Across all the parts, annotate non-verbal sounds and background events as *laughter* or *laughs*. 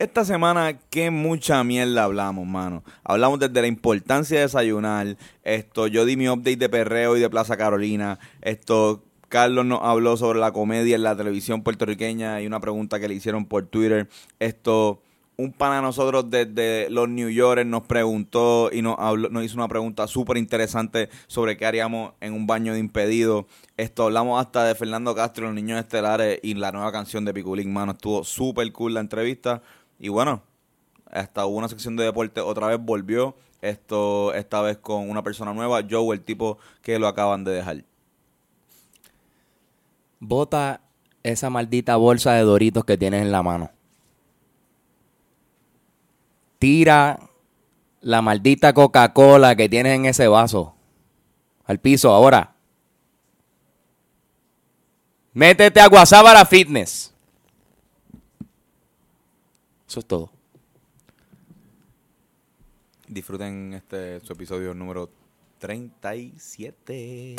Esta semana, qué mucha mierda hablamos, mano. Hablamos desde la importancia de desayunar. Esto, yo di mi update de perreo y de Plaza Carolina. Esto, Carlos nos habló sobre la comedia en la televisión puertorriqueña y una pregunta que le hicieron por Twitter. Esto, un pana de nosotros desde los New Yorkers nos preguntó y nos, habló, nos hizo una pregunta súper interesante sobre qué haríamos en un baño de impedido. Esto, hablamos hasta de Fernando Castro, los niños estelares y la nueva canción de Piculín, mano. Estuvo súper cool la entrevista. Y bueno, hasta hubo una sección de deporte, otra vez volvió. Esto, esta vez con una persona nueva, Joe, el tipo que lo acaban de dejar. Bota esa maldita bolsa de doritos que tienes en la mano. Tira la maldita Coca-Cola que tienes en ese vaso al piso ahora. Métete a Guasábara Fitness. Eso es todo. Disfruten este su episodio número 37.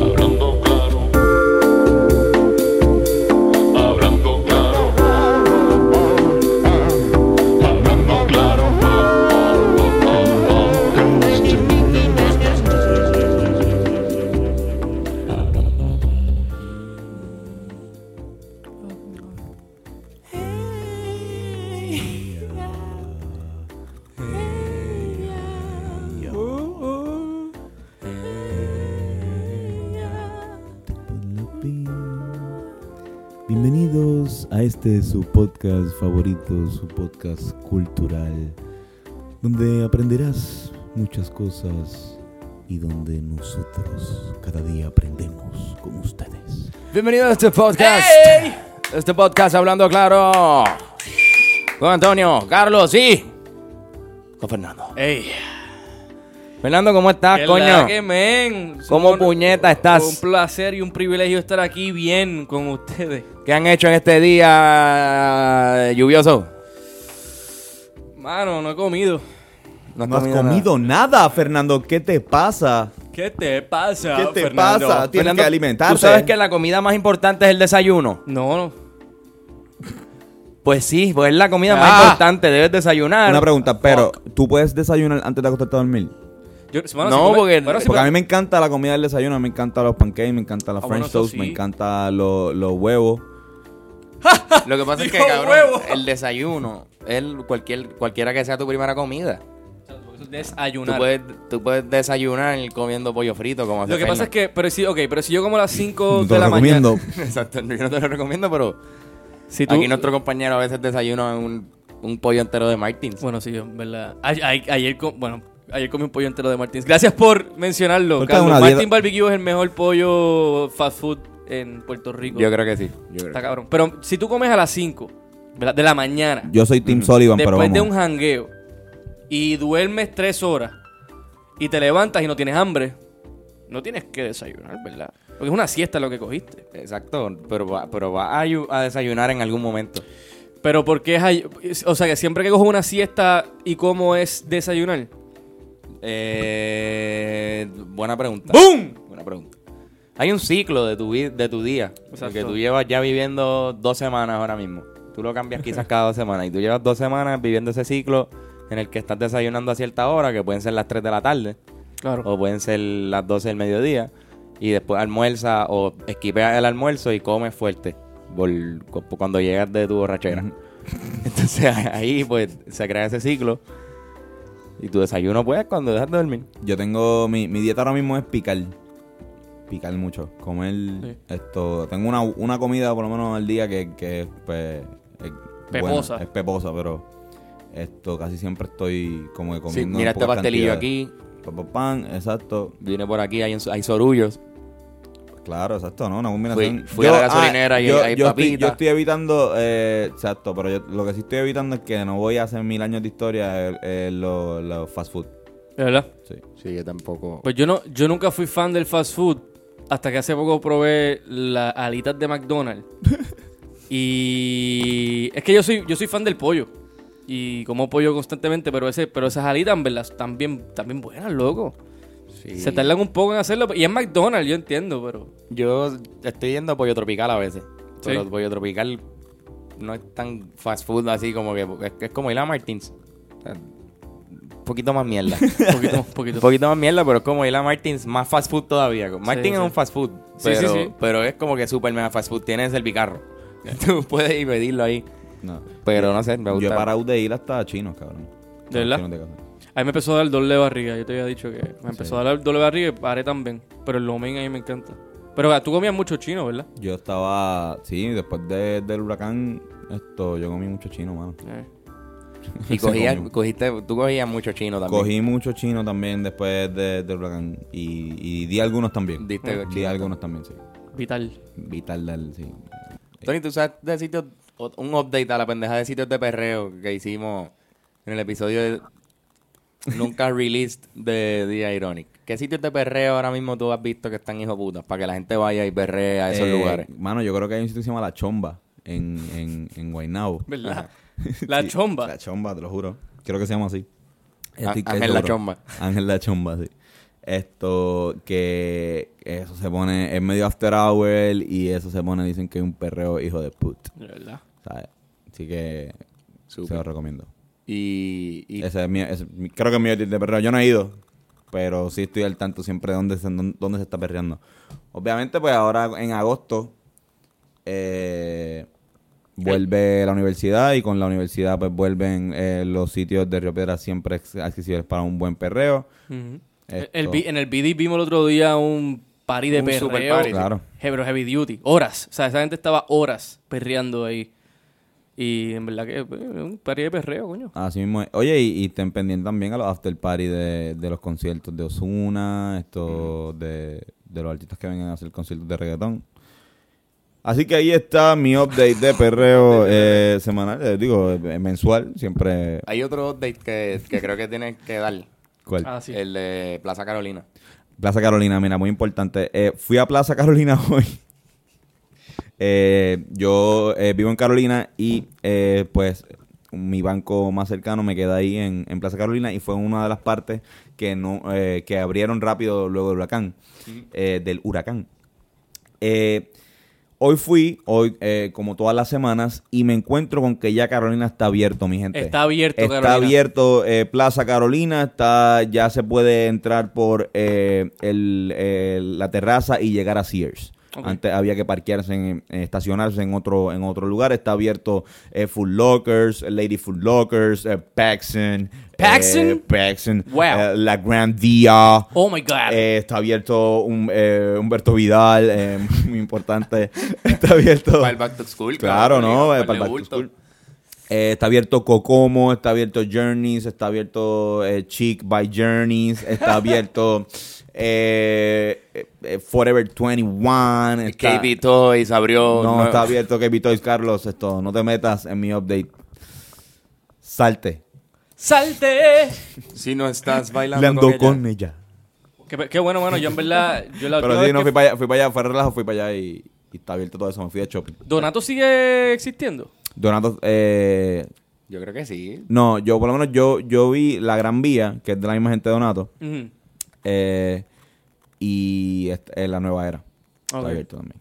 Hablando claro. Este su podcast favorito, su podcast cultural, donde aprenderás muchas cosas y donde nosotros cada día aprendemos con ustedes. Bienvenido a este podcast. Este podcast hablando claro. Con Antonio, Carlos y con Fernando. Ey, Fernando, ¿cómo estás, ¿qué coño? que, men? ¿Cómo Un- puñeta estás? Un placer y un privilegio estar aquí bien con ustedes. ¿Qué han hecho en este día lluvioso? Mano, no he comido. No has comido nada, Fernando. ¿Qué te pasa? ¿Qué te pasa, ¿Qué te Fernando? pasa? Tienes Fernando, que alimentarte. ¿Tú sabes que la comida más importante es el desayuno? No, no. Pues sí, pues es la comida Ah. más importante. Debes desayunar. Una pregunta, pero ¿tú puedes desayunar antes de acostarte a dormir? Yo- bueno, No, si come- porque- bueno, si Porque a mí me encanta la comida del desayuno, me encantan los pancakes, me encanta la Ah, French bueno, toast, sí. me encantan los, los huevos. *laughs* Lo que pasa es que, cabrón, huevo. el desayuno es cualquier, cualquiera que sea tu primera comida. Tú Desayunar. puedes, tú puedes desayunar comiendo pollo frito como hace Lo que pasa es que, pero si, ok, pero si yo como a las 5 No te de la recomiendo. mañana. *laughs* Exacto, yo no te lo recomiendo, pero Si tú, aquí nuestro compañero a veces desayuna un, un pollo entero de Martins. Bueno, sí, en verdad. A- a- ayer, com- bueno, ayer comí un pollo entero de Martins. Gracias por mencionarlo, Porque Carlos. una Martin dieta- Barbecue es el mejor pollo fast food en Puerto Rico. Yo creo que sí. Yo creo Está que- cabrón. Pero si tú comes a las 5 ¿verdad? de la mañana, Yo soy Team Sullivan, pero después vamos. de un jangueo, y duermes 3 horas, y te levantas y no tienes hambre, no tienes que desayunar, ¿verdad? Porque es una siesta lo que cogiste. Exacto, pero va, pero va a, ayu- a desayunar en algún momento. Pero ¿por qué es? O sea, que siempre que cojo una siesta y como es desayunar. Eh, buena pregunta. ¡Boom! Buena pregunta. Hay un ciclo de tu, vi- de tu día. Porque tú llevas ya viviendo dos semanas ahora mismo. Tú lo cambias quizás cada dos semanas. Y tú llevas dos semanas viviendo ese ciclo en el que estás desayunando a cierta hora, que pueden ser las 3 de la tarde, Claro. o pueden ser las 12 del mediodía. Y después almuerza o esquipeas el almuerzo y comes fuerte por- cuando llegas de tu borrachera. *laughs* Entonces ahí pues se crea ese ciclo. Y tu desayuno pues cuando dejas de dormir. Yo tengo, mi, mi dieta ahora mismo es picar. Picar mucho. Comer Sí. esto. Tengo una, una comida por lo menos al día que, que pues, es Peposa. buena, es peposa, pero esto casi siempre estoy como que Sí, comiendo. mira en este pastelillo cantidades. aquí. Pa, pa, pan, exacto. Viene por aquí, hay, hay sorullos. Claro, exacto, ¿no? Una combinación. Fui- fui a la gasolinera y yo, hay yo estoy, yo estoy evitando, eh, exacto, pero yo- lo que sí estoy evitando es que no voy a hacer mil años de historia eh, eh, los fast food. ¿De verdad? Sí. Sí, yo tampoco. Pues yo no, yo nunca fui fan del fast food hasta que hace poco probé las alitas de McDonald's. *laughs* y es que yo soy, yo soy fan del pollo. Y como pollo constantemente, pero ese, pero esas alitas en verdad están bien, están bien buenas, loco. Sí. Se tardan un poco en hacerlo. Y es McDonald's, yo entiendo, pero. Yo estoy yendo a pollo tropical a veces. Pero Sí. pollo tropical no es tan fast food así como que es, es como ir a Martins. O sea, un poquito más mierda. *laughs* poquito, poquito. poquito más mierda, pero es como ir a Martins más fast food todavía. Martins sí. es un fast food, Sí, pero, sí, sí. pero es como que super mega fast food. Tienes el bicarro. *laughs* Tú puedes ir pedirlo ahí. No. Pero no sé, me Yo gusta. he parado de ir hasta chinos, cabrón. ¿De verdad? Chinos de casa. A mí me empezó a dar doble barriga. Yo te había dicho que me empezó a dar doble barriga y paré también. Pero el lomen a mí me encanta. Pero tú comías mucho chino, ¿verdad? Yo estaba, sí, después de- del huracán, esto, yo comí mucho chino, mano. Eh. *laughs* Y comió. cogiste, tú cogías mucho chino también. Cogí mucho chino también después de- huracán y, y di algunos también. Diste di chino algunos también, sí. Vital. Vital del, sí. Tony, tú sabes de sitios, o- un update a la pendeja de sitios de perreo que hicimos en el episodio de Nunca *laughs* Released de The Ironic. ¿Qué sitios de perreo ahora mismo tú has visto que están hijo putas? Para que la gente vaya y perree a esos Eh, lugares. Mano, yo creo que hay un sitio que se llama La Chomba en, en, en Guaynabo. ¿Verdad? *laughs* La Sí, chomba. La Chomba, te lo juro. Creo que se llama así. Estoy- Ángel seguro. La Chomba. Ángel La Chomba, sí. Esto, que eso se pone, es medio after hour y eso se pone, dicen que es un perreo hijo de put. De verdad. ¿sabes? Así que se lo recomiendo. Y, y Ese es mi, ese creo que es mi de perreo. Yo no he ido, pero sí estoy al tanto siempre de dónde se, dónde se está perreando. Obviamente, pues ahora en agosto eh, vuelve la universidad y con la universidad pues vuelven eh, los sitios de Río Piedra siempre accesibles para un buen perreo. El, en el BD vimos el otro día un party de Un perreo. super party. Claro. Pero heavy duty. Horas. O sea, esa gente estaba horas perreando ahí. Y en verdad que eh, un party de perreo, coño. Así mismo es. Oye, y, y estén pendientes también a los after party de, de los conciertos de Osuna, esto de, de los artistas que vengan a hacer conciertos de reggaetón. Así que ahí está mi update *laughs* de perreo eh, semanal, eh, digo, eh, mensual, siempre. hay otro update que, que creo que tienes que dar. ¿Cuál? Ah, sí. El de Plaza Carolina. Plaza Carolina, mira, muy importante. Eh, fui a Plaza Carolina *laughs* hoy. Eh, yo eh, vivo en Carolina y eh, pues mi banco más cercano me queda ahí en, en Plaza Carolina y fue una de las partes que no eh, que abrieron rápido luego del huracán, eh, del huracán. Eh, hoy fui, hoy eh, como todas las semanas, y me encuentro con que ya Carolina está abierto, mi gente. Está abierto, Está Carolina. abierto eh, Plaza Carolina, está ya se puede entrar por eh, el- la terraza y llegar a Sears. Antes había que parquearse, en, eh, estacionarse en otro en otro lugar. Está abierto eh, Food Lockers, Lady Food Lockers, eh, Paxson. ¿Paxson? eh, Paxson, Wow. eh, La Grand Via. Oh my God. Eh, está abierto un, eh, Humberto Vidal, eh, *laughs* muy importante. Está abierto. Para el Back to School. Claro, ¿no? Eh, Para para el Back to School. Eh, está abierto Cocomo, está abierto Journeys, está abierto eh, Chic by Journeys, está abierto *laughs* eh, eh, Forever 21. Está, KB Toys abrió. no, nuevo- está abierto KB Toys, Carlos. Esto, no te metas en mi update. Salte. ¡Salte! Si no estás bailando Le ando con ella. con ella. Qué, qué bueno, mano. Yo en verdad. Yo la Pero sí, no que- fui para allá, fui para allá, fue relajo, fui para allá y, y está abierto todo eso. Me fui de shopping. ¿Donato sigue existiendo? Donato, eh, Yo creo que sí. no, yo por lo menos yo, yo vi la Gran Vía, que es de la misma gente de Donato. Ujú. Eh, y eh, la nueva era. Está abierto también.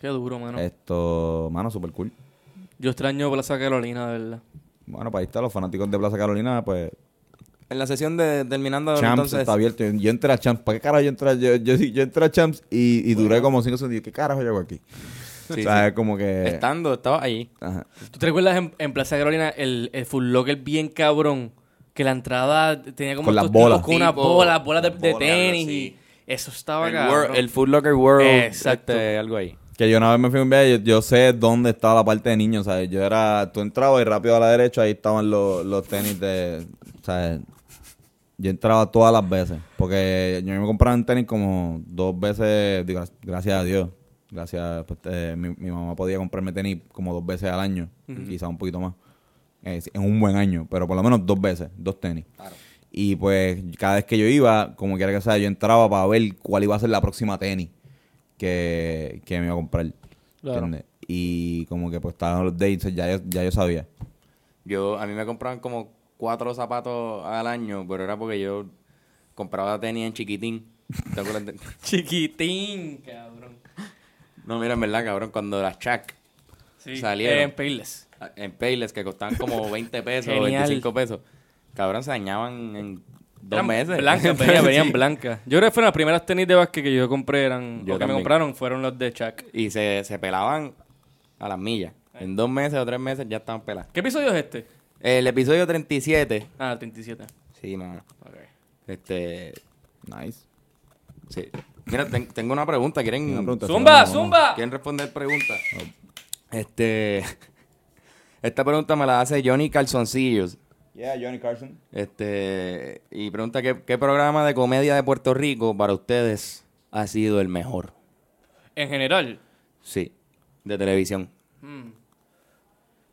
Qué duro, mano. Esto, mano, super cool. Yo extraño Plaza Carolina, de verdad. Bueno, para ahí está, los fanáticos de Plaza Carolina, pues. En la sesión de terminando Champs entonces. está abierto. Yo, yo entré a Champs. ¿Para qué carajo yo entré? a- Yo, yo, yo entré a Champs y, y duré como cinco segundos. Y dije, ¿Qué carajo llego aquí? Sí, o sea, sí. es como que. Estando, estaba ahí. Ajá. ¿Tú te recuerdas en, en Plaza Carolina el, el Full Locker bien cabrón? Que la entrada tenía como Con las bolas. Con unas Tipo, bolas, bolas de, tenis. Y eso estaba El. World- el Food Locker World. Exacto. este, algo ahí. Que yo una vez me fui a un viaje, yo, yo sé dónde estaba la parte de niños, ¿sabes? Yo era, tú entrabas y rápido a la derecha, ahí estaban los, los tenis de, ¿sabes? Yo entraba todas las veces, porque yo me compraba un tenis como dos veces, digo, gracias a Dios, gracias, pues, eh, mi, mi mamá podía comprarme tenis como dos veces al año, quizás un poquito más, eh, en un buen año, pero por lo menos dos veces, dos tenis. Y pues cada vez que yo iba, como quiera que sea, yo entraba para ver cuál iba a ser la próxima tenis que, que me iba a comprar. Claro. Y como que pues estaban los dates, ya yo, ya yo sabía. Yo, a mí me compraban como cuatro zapatos al año, pero era porque yo compraba tenis en chiquitín. ¿Te acuerdas de- *laughs* Chiquitín, cabrón. No, mira, en verdad, cabrón, cuando las Chuck Sí, Salieron. En Payless. En Payless que costaban como *laughs* 20 pesos o Genial. 25 pesos. Cabrón, se dañaban en dos Eran meses. Blancas, *laughs* venían, venían Sí. blancas. Yo creo que fueron las primeras tenis de básquet que yo compré, eran, Yo o que me compraron, fueron los de Chuck. Y se, se pelaban a las millas. En dos meses o tres meses ya estaban peladas. ¿Qué episodio es este? El episodio 37. Ah, el 37. Sí, mano. Ok. Este. Nice. Sí. Mira, ten- tengo una pregunta. ¿Quieren, Una pregunta. ¡Zumba, zumba! ¿Quieren responder preguntas? Este. Esta pregunta me la hace Johnny Calzoncillos. Yeah, Johnny Carson. Este. Y pregunta: ¿qué, ¿qué programa de comedia de Puerto Rico para ustedes ha sido el mejor? En general, Sí. De televisión. mm,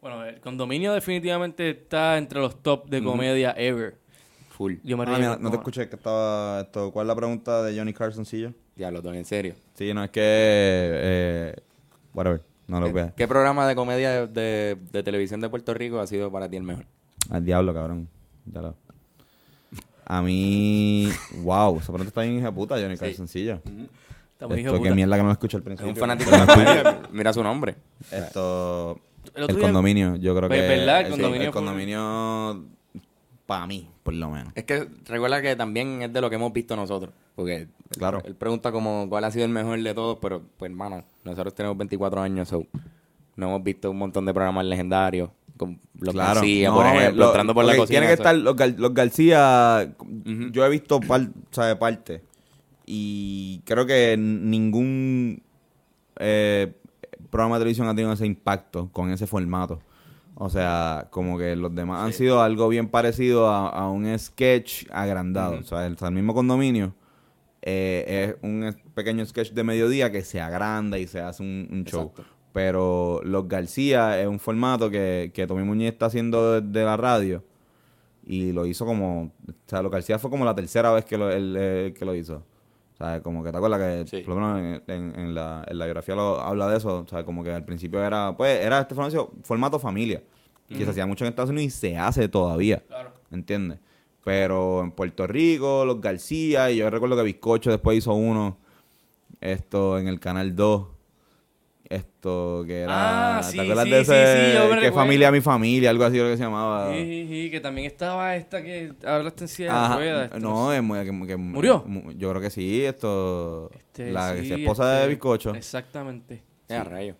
bueno, el condominio definitivamente está entre los top de comedia ever. Full. Yo me Ah, mira, no te escuché que estaba esto. ¿Cuál es la pregunta de Johnny Carson, sí yo? Diablo, Tony, en serio. Sí, no, es que... Eh, whatever, no lo veas. ¿Qué programa de comedia de, de- de televisión de Puerto Rico ha sido para ti el mejor? Al diablo, cabrón. Ya lo- A mí... Wow, esa pregunta está bien hija de puta, Johnny sí yo. Está muy hijo Esto, de qué puta. mierda que no lo escuché al Es principio. un fanático de comedia. Mira su nombre. Esto... El condominio, yo creo Pues, que... ¿verdad? El condominio el fue- condominio... Para mí, por lo menos. Es que recuerda que también es de lo que hemos visto nosotros. Porque Claro. él pregunta como cuál ha sido el mejor de todos, pero pues hermano, nosotros tenemos 24 años, so no hemos visto un montón de programas legendarios. Con los Claro. García, No, por eh, ejemplo, lo- entrando por la cocina. Que estar los, Gar- los García. Yo he visto par, sabe, parte. Y creo que ningún eh, programa de televisión ha tenido ese impacto con ese formato. O sea, como que los demás han sido algo bien parecido a, a un sketch agrandado. O sea, el, o sea, el mismo condominio eh, es un pequeño sketch de mediodía que se agranda y se hace un, un show. Exacto. Pero Los García es un formato que, que Tommy Muñiz está haciendo desde la radio. Y lo hizo como... O sea, Los García fue como la tercera vez que lo, él, eh, que lo hizo. Sea, como que te acuerdas que, Sí. por lo menos en, en- en la, en la biografía lo habla de eso. O sea, como que al principio era, pues, era este formato, familia. Que se hacía mucho en Estados Unidos y se hace todavía. Claro. ¿Entiendes? Pero en Puerto Rico, los García, y yo recuerdo que Bizcocho después hizo uno, esto en el Canal 2, esto que era... Ah, sí, ¿Te acuerdas sí, de ese? sí, yo me ¿Qué recuerdo. familia mi familia? Algo así creo que se llamaba. Sí, sí, sí, que también estaba esta que hablaste en silla de ruedas. esto, no, es muy, que, que- ¿Murió? mu- yo creo que sí, esto... Este, la sí, esposa de este, Bizcocho. Exactamente. Eh, a rayo.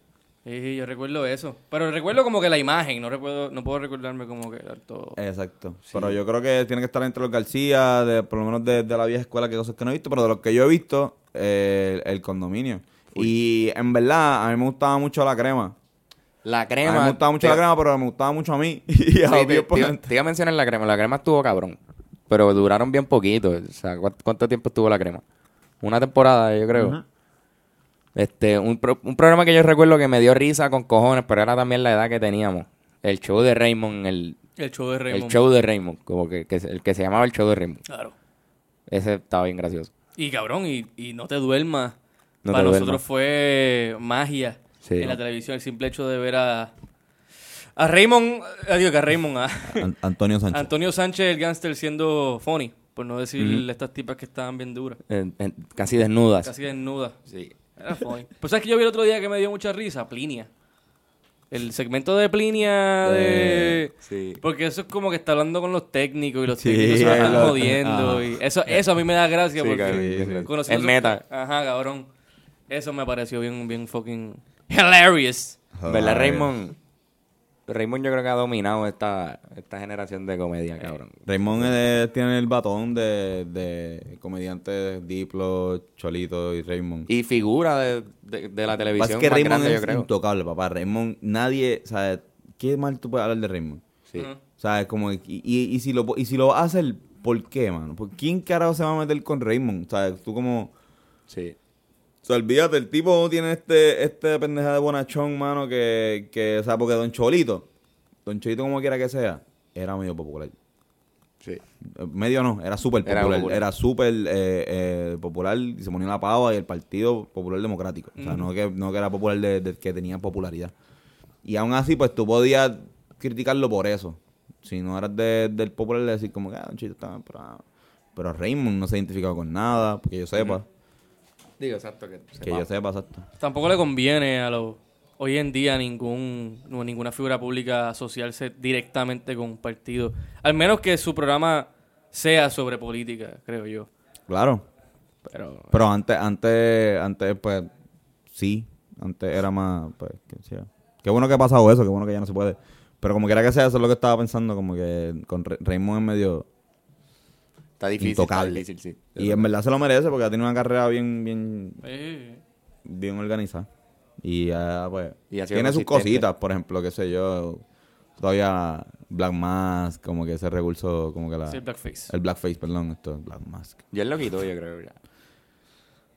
Sí, sí, yo recuerdo eso. Pero recuerdo como que la imagen, no recuerdo, no puedo recordarme como que era todo. Exacto. Pero yo creo que tiene que estar entre los García, de, por lo menos de, de la vieja escuela, que cosas que no he visto, pero de los que yo he visto, eh, el, el condominio. Y en verdad, a mí me gustaba mucho la crema. La crema. a mí me gustaba mucho te- la crema, pero me gustaba mucho a mí. *laughs* y a Sí, Dios te, te te iba a mencionar la crema. La crema estuvo cabrón. Pero duraron bien poquito. O sea, ¿cuánto, cuánto tiempo estuvo la crema? Una temporada, yo creo. Este, un, pro- un programa que yo recuerdo que me dio risa con cojones, pero era también la edad que teníamos. El show de Raymond, el, El show de Raymond. el show de Raymond, como que, el que se llamaba el show de Raymond. Claro. Ese estaba bien gracioso. Y cabrón, y, y no te duermas. No Para nosotros fue magia Sí. en la televisión. El simple hecho de ver a. A Raymond. eh, a Raymond, a *laughs* An- Antonio Sánchez. Antonio Sánchez, el gángster, siendo funny. Por no decir estas tipas que estaban bien duras. Casi desnudas. Casi desnudas. Sí. Era funny. Pues sabes que yo vi el otro día que me dio mucha risa, Plinia. El segmento de Plinia de... Sí. Porque eso es como que está hablando con los técnicos y los Sí, técnicos se lo- jodiendo. Y eso, eso a mí me da gracia Sí, porque cabrón, conociendo Es meta. Ajá, cabrón. Eso me pareció bien, bien fucking hilarious. ¿Verdad, Ay. Raymond? Raymond yo creo que ha dominado esta, esta generación de comedia, cabrón. Raymond eh, tiene el batón de, de comediantes Diplo, Cholito y Raymond. Y figura de, de, de la televisión que más Raymond grande, yo es creo. intocable, papá. Raymond, nadie, ¿sabes? ¿Qué mal tú puedes hablar de Raymond? Sí. Ujú. ¿Sabes? Como, y, y, y si lo, y si lo hace, ¿por qué, mano? ¿Por quién carajo se va a meter con Raymond? ¿Sabes? Tú como... Sí. O sea, olvídate, el tipo tiene este, este pendeja de bonachón, mano, que, que, o sea, porque Don Cholito, Don Cholito como quiera que sea, era medio popular. Sí. Eh, Medio no, era súper popular. Era súper eh, eh, popular y se ponía la pava y el Partido Popular Democrático. O sea, no, que, no que era popular de, de que tenía popularidad. Y aún así, pues tú podías criticarlo por eso. Si no eras de- del popular, decir como que, ah, Don Cholito estaba... Pero, pero Raymond no se ha identificado con nada, porque yo sepa. Digo, exacto. Que, Que yo sepa, exacto. Tampoco le conviene a los hoy en día ningún no, ninguna figura pública asociarse directamente con un partido. Al menos que su programa sea sobre política, creo yo. Claro. Pero Pero antes, antes, antes, pues, sí. Antes era más, pues, que sea. Qué bueno que ha pasado eso, qué bueno que ya no se puede. Pero como quiera que sea, eso es lo que estaba pensando, como que con Re- Raymond es medio Está difícil. intocable. Está difícil, sí. Y en verdad se lo merece porque ha tenido una carrera bien, bien, eh, bien organizada. Y ah, pues, Y ha sido tiene sus cositas, por ejemplo, qué sé yo. Todavía Black Mask, como que ese recurso, como que la... sí, el blackface. el Blackface, perdón, esto es Black Mask. Y él lo quitó, yo creo. Ya.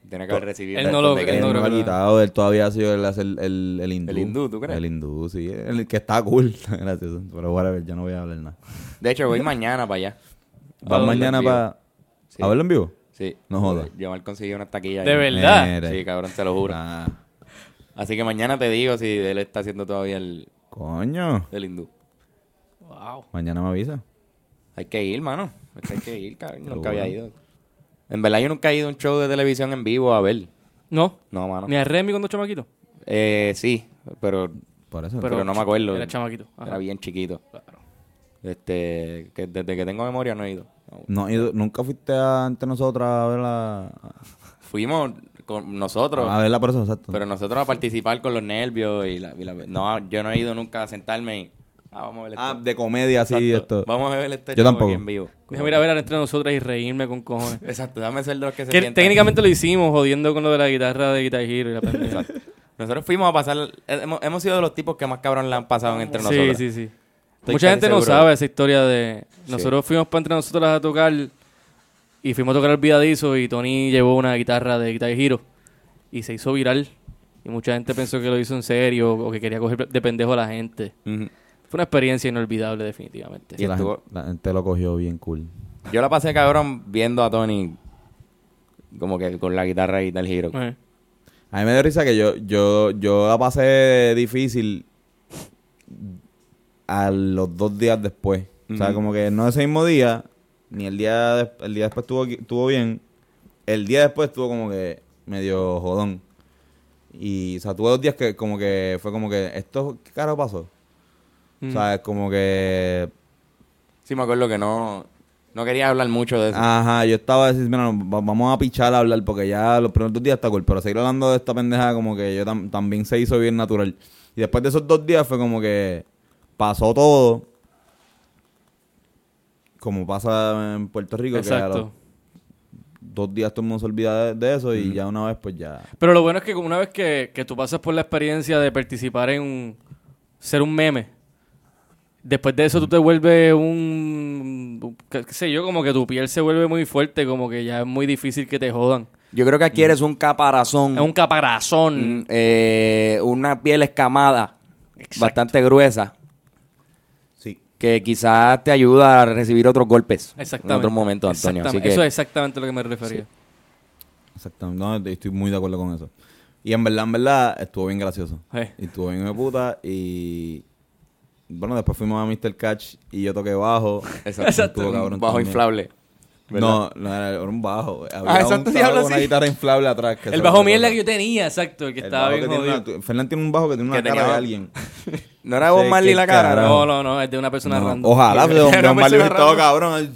Tiene que haber recibido. Él no lo- él no lo ha quitado, él todavía ha sido el, el, el, el hindú. ¿El hindú, tú crees? El hindú, sí. El que está cool, *laughs* gracioso. Pero whatever, yo no voy a hablar nada. De hecho, voy mañana para allá. ¿Vas mañana para... Sí. ¿A verlo en vivo? Sí. No jodas. Yo mal conseguí una taquilla. ¿De ahí. verdad? Mira. Sí, cabrón, te lo juro. Ah, Así que mañana te digo si él está haciendo todavía el, coño. el hindú. Wow. Mañana me avisa. Hay que ir, mano. Es que Hay que ir, cabrón. Nunca bueno. había ido. En verdad, yo nunca he ido a un show de televisión en vivo a ver. No, No, mano. ni a Remy cuando chamaquito. Eh, sí, pero, Por eso. pero, no me acuerdo. Era chamaquito. Ajá. Era bien chiquito. Claro. Este, que desde que tengo memoria no he ido. No. Ido- nunca fuiste a, ante nosotros a verla. Fuimos con nosotros, A verla por eso, exacto. pero nosotros a participar con los nervios y la, y la- no, yo no he ido nunca a sentarme y ah, vamos a ver esto. ah, de comedia, así, Exacto. esto. Vamos a ver este Yo tampoco. en vivo. Déjame ir a ver entre nosotras y reírme con cojones. *laughs* Exacto, dame ser de los que se que técnicamente lo hicimos jodiendo con lo de la guitarra de Guitar Hero y la. Exacto. Nosotros fuimos a pasar, hemos, hemos sido de los tipos que más cabrón la han pasado entre Sí, nosotros. sí, sí. Estoy Mucha gente no sabe esa historia de... Nosotros fuimos para entre nosotros a tocar y fuimos a tocar el Vidadizo y Tony llevó una guitarra de Guitar Hero y se hizo viral. Y mucha gente pensó que lo hizo en serio o que quería coger de pendejo a la gente. Fue una experiencia inolvidable, definitivamente. Y la, estuvo- gente, la gente lo cogió bien cool. Yo la pasé cabrón viendo a Tony como que con la guitarra y tal giro. A mí me dio risa que yo, yo, yo la pasé difícil a los dos días después. O sea, como que no ese mismo día, ni el día, des- el día después estuvo, estuvo bien. El día después estuvo como que medio jodón. Y, o sea, tuve dos días que como que fue como que, ¿esto qué carajo pasó? Mm. O sea, es como que Sí, me acuerdo que no, no quería hablar mucho de eso. Ajá, yo estaba diciendo, mira, no, vamos a pichar a hablar porque ya los primeros dos días está cool, pero seguir hablando de esta pendeja como que yo tam- también se hizo bien natural. Y después de esos dos días fue como que pasó todo, como pasa en Puerto Rico, que a los Exacto. dos días todo el mundo se olvida de, de eso y ya una vez pues ya... Pero lo bueno es que una vez que, que tú pasas por la experiencia de participar en un- ser un meme, después de eso tú te vuelves un, qué qué sé yo, como que tu piel se vuelve muy fuerte, como que ya es muy difícil que te jodan. Yo creo que aquí eres un caparazón, Es un caparazón. mm, eh, una piel escamada, bastante gruesa. Que quizás te ayuda a recibir otros golpes Exactamente. en otros momentos, Antonio. Así Exactamente. que Eso es exactamente lo que me refería. Exactamente, no, estoy muy de acuerdo con eso. Y en verdad, en verdad, estuvo bien gracioso. Y estuvo bien de puta y... Bueno, después fuimos a Mr. Catch y yo toqué bajo. *laughs* Exacto. Estuvo un cabrón bajo también. inflable. ¿Verdad? No, no era, un bajo. Había Ah, exacto, un con una así. guitarra inflable atrás. que El bajo mierda que yo tenía, exacto, el que El estaba bien que tiene jodido. una- Fernan tiene un bajo que tiene una Que cara tenía- de alguien. *laughs* No era Bob Marley la cara, carajo. ¿no? No, no, no, es de una persona No, random. Ojalá, *laughs* pero una Marley estaba cabrón.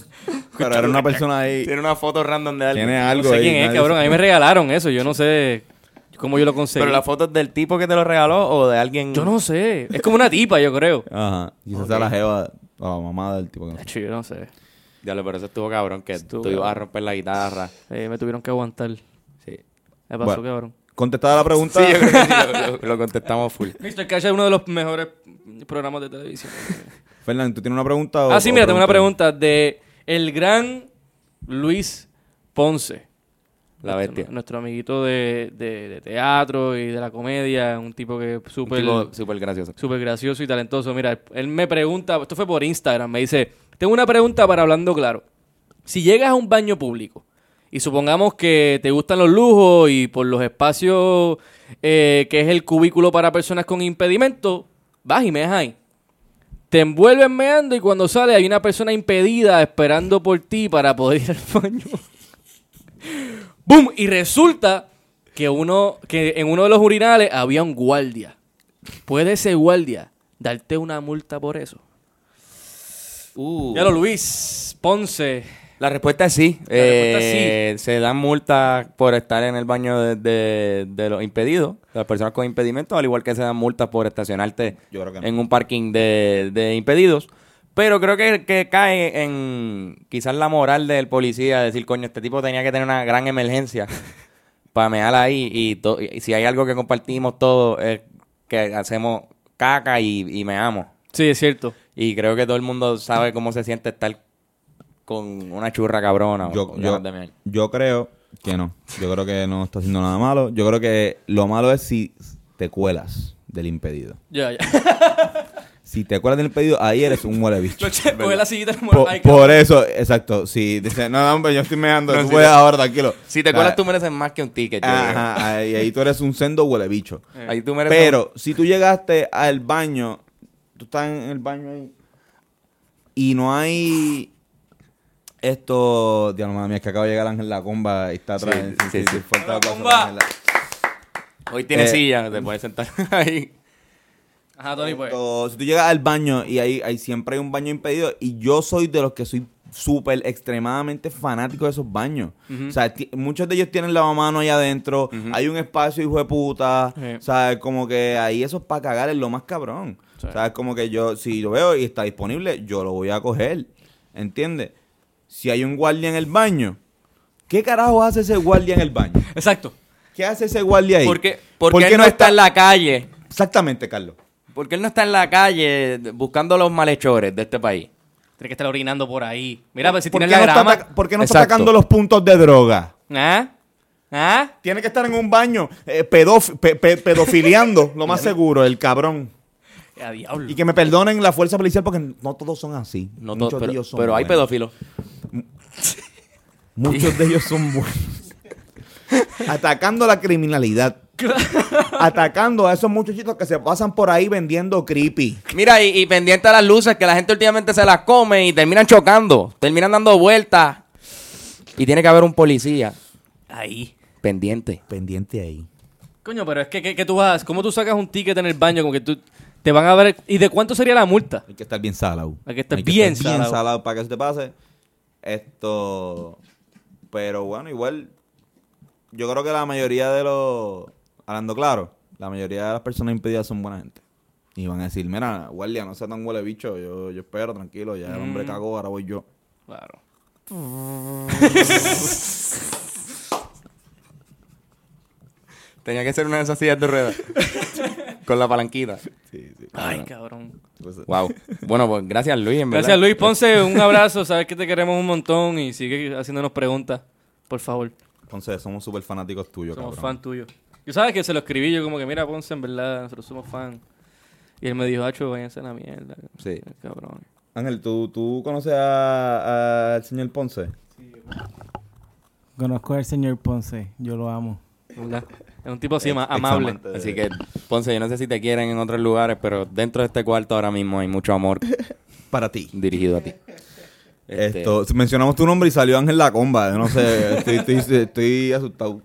Pero era una *laughs* persona ahí. Tiene una foto random de alguien. Tiene No algo sé ahí. quién es, cabrón. A mí me regalaron eso. Yo no sé cómo yo lo conseguí. Pero la foto es del tipo que te lo regaló o de alguien. Yo no sé. Es como una tipa, yo creo. Ajá. Quizás sea la jeva o la mamá del tipo que no sé. Yo no sé. Diablo, pero eso estuvo cabrón, que Estuvo tú ibas a romper la guitarra. Me tuvieron que aguantar. Sí. Me pasó, Bueno. cabrón. Contestada la pregunta. Sí, yo creo que sí, lo, lo- *laughs* lo contestamos full. Mr. Cash es uno de los mejores programas de televisión. *laughs* Fernando, ¿tú tienes una pregunta? o- ah, sí, mira, tengo una pregunta de el gran Luis Ponce. La Nuestro- bestia. Nuestro amiguito de, de- de teatro y de la comedia. Un tipo que súper... súper gracioso. Súper gracioso y talentoso. Mira, él me pregunta, esto fue por Instagram, me dice, tengo una pregunta para hablando claro. Si llegas a un baño público y supongamos que te gustan los lujos y por los espacios eh, que es el cubículo para personas con impedimento, vas y me ahí. Te envuelves meando y cuando sale hay una persona impedida esperando por ti para poder ir al baño. *laughs* ¡Bum! Y resulta que uno que en uno de los urinales había un guardia. ¿puede ese guardia darte una multa por eso? Uh. Ya lo Luis, Ponce. La respuesta es sí. La respuesta es Eh, Se dan multas por estar en el baño de, de- de los impedidos, de las personas con impedimentos, al igual que se dan multas por estacionarte Yo creo que no. en un parking de, de impedidos. Pero creo que, que cae en quizás la moral del policía decir, coño, este tipo tenía que tener una gran emergencia *laughs* para mear ahí. Y, to- y si hay algo que compartimos todos es que hacemos caca y, y meamos. Sí, es cierto. Y creo que todo el mundo sabe cómo se siente estar con una churra cabrona. o Yo, con yo, de yo creo que no. Yo creo que no está haciendo nada malo. Yo creo que lo malo es si te cuelas del impedido. Ya, ya. *laughs* Si te cuelas del impedido, ahí eres un huele bicho. La sillita Por, Ay, por eso, exacto. Si dice, no, no, hombre, yo estoy meando, No, tú si puedes te- ahora, tranquilo. Si te Ah, cuelas, tú mereces más que un ticket. Ajá, ahí, ahí tú eres un sendo huele bicho. Ahí tú mereces Pero si tú llegaste al baño, tú estás en el baño ahí y no hay esto, Dios mío, es que acaba de llegar Ángel La Comba y está atrás. Sí, sí, sí. fuerte La Comba. Hoy tienes Eh, silla, te puedes sentar *laughs* ahí. Ajá, Tony, pues. Si tú llegas al baño y ahí, ahí siempre hay un baño impedido y yo soy de los que soy súper extremadamente fanático de esos baños. O sea, muchos de ellos tienen lavamano allá adentro, hay un espacio hijo de puta, Sí. o sea, como que ahí eso es para cagar es lo más cabrón. Sí. O sea, es como que yo, si lo veo y está disponible, yo lo voy a coger, ¿entiendes? Si hay un guardia en el baño, ¿qué carajo hace ese guardia en el baño? *laughs* Exacto. ¿Qué hace ese guardia ahí? ¿Por qué, por qué él no está en la calle? Exactamente, Carlos. ¿Por qué él no está en la calle buscando los malhechores de este país? Tiene que estar orinando por ahí. Mira, pues si ¿Por tienes qué la no está grama. ¿Por qué no está atacando los puntos de droga? ¿Ah? ¿Ah? Tiene que estar en un baño eh, pedof- pe- pe- pedofiliando, lo más seguro, el cabrón. A diablo. Y que me perdonen la fuerza policial porque no todos son así. No Muchos todo- de ellos son pero hay buenos. pedófilos. *laughs* Muchos de ellos son buenos. Atacando la criminalidad. Atacando a esos muchachitos que se pasan por ahí vendiendo creepy. Mira, y, y pendiente a las luces, que la gente últimamente se las come y terminan chocando, terminan dando vueltas. Y tiene que haber un policía Ahí. pendiente. Pendiente ahí. Coño, pero es que, que, que tú vas. ¿Cómo tú sacas un ticket en el baño? Como que tú. Te van a ver. ¿Y de cuánto sería la multa? Hay que estar bien salado. Hay que estar bien salado. salado para que eso te pase. Esto. Pero bueno, igual. Yo creo que la mayoría de los. Hablando claro, la mayoría de las personas impedidas son buena gente. Y van a decir, mira, guardia, no sea tan huele bicho. Yo, yo espero, tranquilo. Ya el hombre cagó, ahora voy yo. Claro. *laughs* Tenía que ser una de esas sillas de ruedas. *laughs* Con la palanquita. Sí, sí. Ay, cabrón. Pues, Wow. *laughs* Bueno, pues gracias Luis, en verdad. Gracias, Luis Ponce. Un abrazo. Sabes que te queremos un montón y sigue haciéndonos preguntas. Por favor. Entonces, somos súper fanáticos tuyos, Somos cabrón. fan tuyo. Yo sabes que se lo escribí yo como que, mira, Ponce, en verdad, nosotros somos fan. Y él me dijo, hacho, váyanse a la mierda. Sí. Cabrón. Ángel, ¿tú, tú conoces a- al señor Ponce? Conozco al señor Ponce, yo lo amo. ¿Verdad? Es un tipo así ama- amable. de- Así que, Ponce, yo no sé si te quieren en otros lugares, pero dentro de este cuarto ahora mismo hay mucho amor Para ti. dirigido a ti. Este, Esto, mencionamos tu nombre y salió Ángel La Comba. Yo no sé, estoy, estoy, estoy asustado.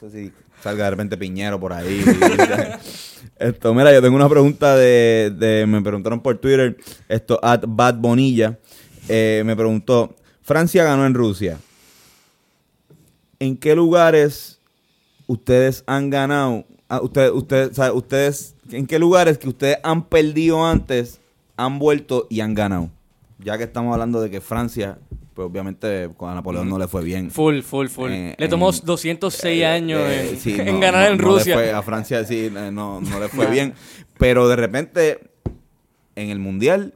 No sé si salga de repente Piñero por ahí. *laughs* Esto, mira, yo tengo una pregunta de, de- me preguntaron por Twitter, esto, at Bad Bonilla, eh, me preguntó, Francia ganó en Rusia. ¿En qué lugares ustedes han ganado? Ah, ustedes, ustedes, sea, ustedes, ¿en qué lugares que ustedes han perdido antes, han vuelto y han ganado? Ya que estamos hablando de que Francia, pues obviamente con a Napoleón no le fue bien. Full, full, full. Eh, Le tomó en- 206 Eh, años eh, en, sí, *laughs* en no, ganar no- en no Rusia. fue- a Francia sí, no, no le fue *laughs* bien. Pero de repente, en el Mundial,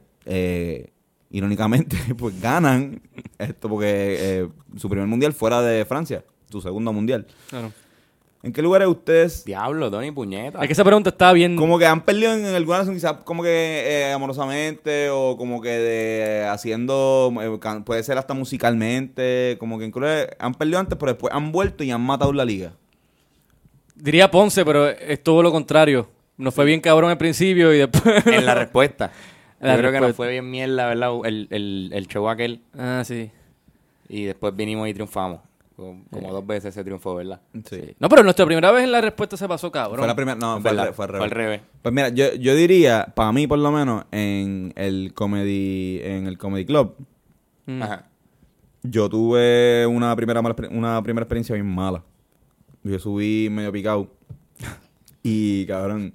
irónicamente, *laughs* pues ganan esto porque su primer Mundial fuera de Francia, su segundo Mundial. Claro. ¿En qué lugares ustedes Diablo, Tony, puñeta. Es que esa pregunta estaba bien. como que han perdido en, en algunas quizás como que eh, amorosamente o como que de haciendo eh, can- puede ser hasta musicalmente como que lugares han perdido antes pero después han vuelto y han matado la liga Diría Ponce, pero es todo lo contrario. Nos fue bien cabrón al principio y después... *laughs* En la respuesta. *laughs* La Yo creo que nos fue bien mierda, ¿verdad? El, el, el show aquel. ah, sí. Y después vinimos y triunfamos. Como, como dos veces ese triunfo, ¿verdad? Sí. No, pero nuestra primera vez en la respuesta se pasó cabrón. Fue la primera, no, fue, al ¿Verdad? re- fue al Fue al revés. revés. Pues mira, yo, yo diría, para mí por lo menos, en el comedy, en el comedy club, Mm. Ajá. yo tuve una primera mala una primera experiencia bien mala. Yo subí medio picado. *laughs* y cabrón,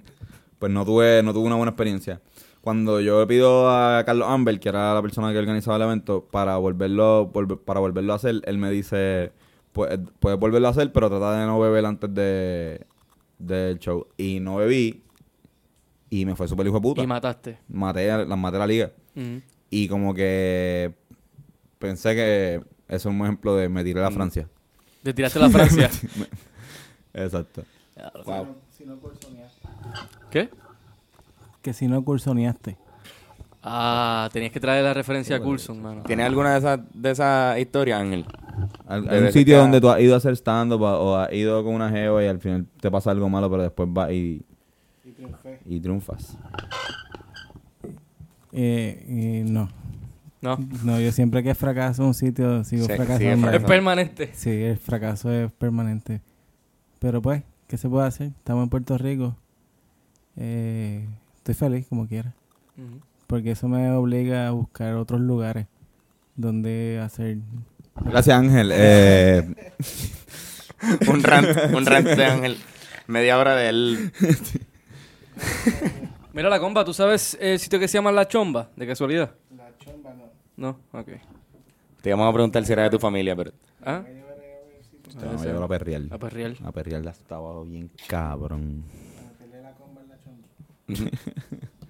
pues no tuve, no tuve una buena experiencia. Cuando yo le pido a Carlos Amber, que era la persona que organizaba el evento, para volverlo, volver- para volverlo a hacer, él me dice, pues, puedes volverlo a hacer, pero trata de no beber antes de del show. Y no bebí. Y me fue súper hijo de puta. Y mataste. maté, a- las maté a la liga. Y como que pensé que eso es un ejemplo de me tiré a la Francia. Te tiraste la Francia. *laughs* Exacto. Wow. ¿Qué? Que si no cursoneaste. Ah, tenías que traer la referencia a Coulson, mano. ¿Tienes alguna de esas de esas historias, Ángel? Al- De Hay un sitio donde tú has ido a hacer stand-up o has ido con una jeva y al final te pasa algo malo, pero después vas y, y triunfas. Eh, eh, no. No. No, yo siempre que fracaso en un sitio sigo Sí, fracasando. Es permanente. Sí, el fracaso es permanente. Pero pues, ¿qué se puede hacer? Estamos en Puerto Rico. Eh, estoy feliz como quiera. Ujú. Porque eso me obliga a buscar otros lugares donde hacer... Gracias, Ángel. *laughs* Eh, un rant, un rant de Ángel. Media hora de él. Mira la comba, ¿tú sabes el sitio que se llama La Chomba? ¿De casualidad? La chomba no. No, ok. Te íbamos a preguntar si era de tu familia, pero... ¿Ah? vamos a a. A la estaba bien cabrón. *laughs*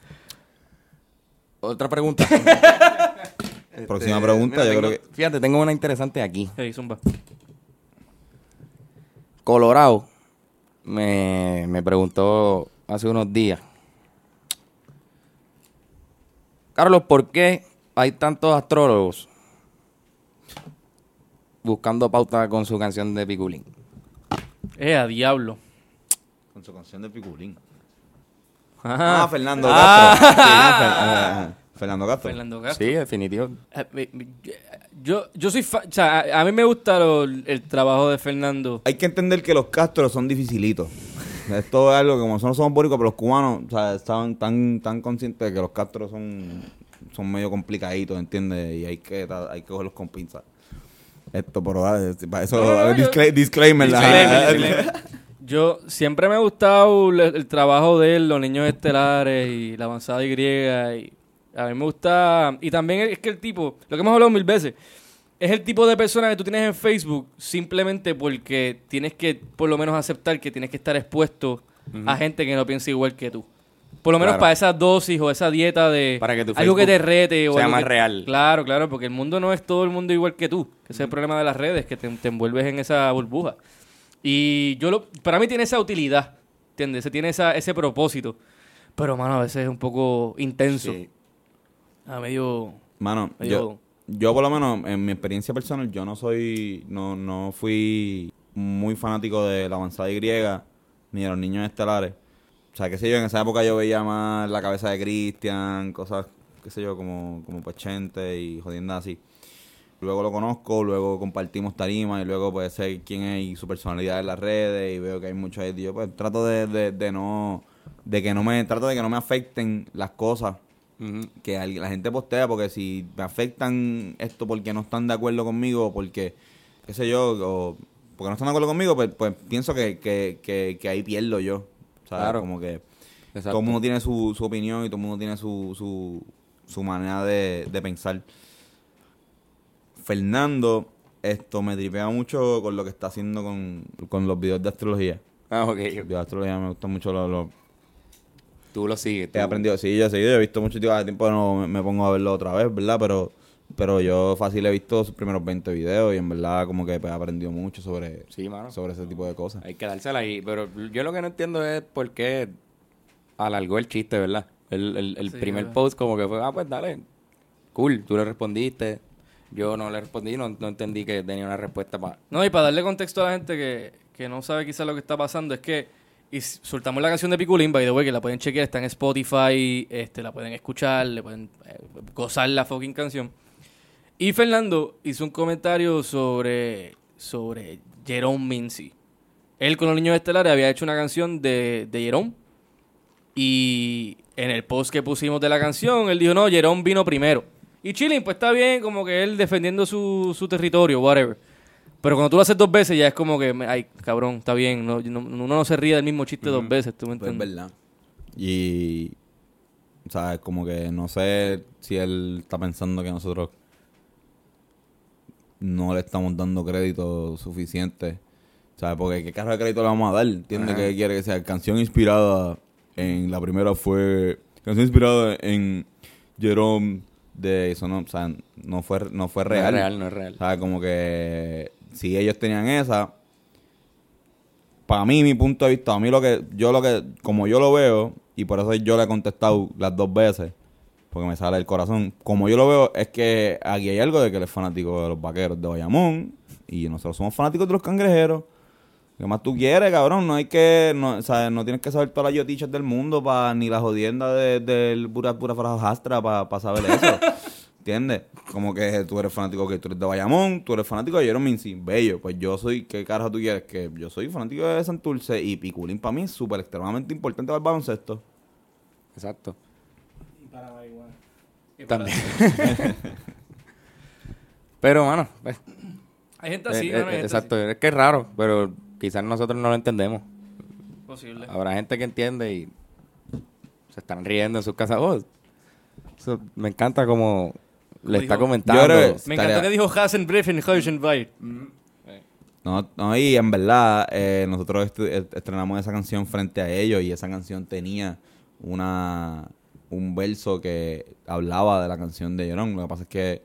Otra pregunta. *laughs* Próxima Este, pregunta, mira, yo tengo- creo que... Fíjate, tengo una interesante aquí. Hey, zumba. Colorado me, me preguntó hace unos días. Carlos, ¿por qué hay tantos astrólogos buscando pauta con su canción de Piculín? Eh, a diablo. Con su canción de Piculín. Ah, Fernando Castro. Ah, *laughs* Fer- ah, ah, Fernando Castro. Fernando Castro. Sí, definitivo. Eh, me- me- Yo, yo soy o sea, a, a mí me gusta lo- el trabajo de Fernando. Hay que entender que los Castros son dificilitos. Esto es algo que como nosotros somos bóricos, pero los cubanos o sea, estaban tan, tan conscientes de que los Castros son, son medio complicaditos, ¿entiendes? Y hay que, hay que cogerlos con pinzas. Esto, pero para eso, No, no, Disclaimer, disclaimer. Yo siempre me ha gustado el, el trabajo de él, los niños estelares y la avanzada Y. Y a mí me gusta. Y también es que el tipo, lo que hemos hablado mil veces, es el tipo de persona que tú tienes en Facebook simplemente porque tienes que, por lo menos, aceptar que tienes que estar expuesto a gente que no piensa igual que tú. Por lo menos Claro. para esa dosis o esa dieta de Para que tu algo que te rete o sea más que- real. Claro, claro, porque el mundo no es todo el mundo igual que tú. Que ese es el problema de las redes, que te, te envuelves en esa burbuja. Y yo lo, para mí tiene esa utilidad, ¿entiendes? Ese tiene esa, ese propósito. Pero, mano, a veces es un poco intenso. Sí. A medio... Mano, medio- yo, yo por lo menos en mi experiencia personal, yo no soy, no, no fui muy fanático de la avanzada Y ni de los niños estelares. O sea, qué sé yo, en esa época yo veía más la cabeza de Cristian, cosas, qué sé yo, como, como Pachente y jodiendas así. Luego lo conozco, luego compartimos tarima y luego pues sé quién es y su personalidad en las redes y veo que hay muchos ahí. Yo pues trato de, de, de no, de que no me, trato de que no me afecten las cosas que la gente postea porque si me afectan esto porque no están de acuerdo conmigo o porque, qué sé yo, o porque no están de acuerdo conmigo, pues, pues pienso que, que, que, que ahí pierdo yo. ¿sabes? Claro. Como que Exacto. todo el mundo tiene su, su opinión y todo el mundo tiene su, su, su manera de, de pensar. Fernando, esto me tripea mucho con lo que está haciendo con, con los videos de astrología. Ah, ok. Los de astrología me gustan mucho los, los- Tú lo sigues. tú. He aprendido, sí, yo he seguido, he visto mucho tiempo, hace tiempo no me, me pongo a verlo otra vez, ¿verdad? Pero pero yo fácil he visto sus primeros 20 videos y en verdad como que pues, he aprendido mucho sobre, Sí, mano. sobre ese tipo de cosas. Hay que dársela ahí. Pero yo lo que no entiendo es por qué alargó el chiste, ¿verdad? El, el, el Sí, primer ¿verdad? post como que fue, ah, pues dale. Cool, tú le respondiste. Yo no le respondí, no, no entendí que tenía una respuesta para... No, y para darle contexto a la gente que, que no sabe quizás lo que está pasando, es que y soltamos la canción de Piculín, by the way, que la pueden chequear, está en Spotify, este, la pueden escuchar, le pueden eh, gozar la fucking canción. Y Fernando hizo un comentario sobre, sobre Jerome Mincy. Él con los niños estelares había hecho una canción de, de Jerome. Y en el post que pusimos de la canción, él dijo, no, Jerome vino primero. Y Chilling, pues está bien, como que él defendiendo su, su territorio, whatever. Pero cuando tú lo haces dos veces, ya es como que, ay, cabrón, está bien. no- no- uno no se ríe del mismo chiste dos veces, ¿tú me Pues es entiendes? verdad. Y, o sea, como que no sé si él está pensando que nosotros no le estamos dando crédito suficiente. ¿Sabes? Porque qué carro de crédito le vamos a dar. ¿Entiendes? Ajá. Que quiere que sea canción inspirada en la primera fue canción inspirada en Jerome de eso no, o sea, no fue no fue No real. es real, no es real. ¿Sabes? Como que si ellos tenían esa, para mí, mi punto de vista, a mí lo que, yo lo que, como yo lo veo, y por eso yo le he contestado las dos veces, porque me sale el corazón, como yo lo veo, es que aquí hay algo de que él es fanático de los vaqueros de Bayamón, y nosotros somos fanáticos de los cangrejeros. ¿Qué más tú quieres, cabrón? No hay que, no, ¿sabes? no tienes que saber todas las yotichas del mundo, pa, ni la jodienda de- del pura, pura frajastra para saber eso. *laughs* ¿Entiendes? Como que tú eres fanático que tú eres de Bayamón, tú eres fanático de Jerome Mincy, bello. Pues yo soy, ¿qué carajo tú quieres? Que yo soy fanático de Santurce y Piculín para mí es súper extremadamente importante para el baloncesto. Exacto. Y para marihuana. También. *laughs* pero, mano, pues, Hay gente eh, así, eh, hay gente exacto. Es que es raro, pero quizás nosotros no lo entendemos. Posible. Habrá gente que entiende y se están riendo en sus casas. Oh, eso me encanta como le está comentando. Yo creo que- Me encantó que dijo Hasen Heisenberg. No, no, y en verdad, eh, nosotros estrenamos esa canción frente a ellos y esa canción tenía una un verso que hablaba de la canción de Jerome. Lo que pasa es que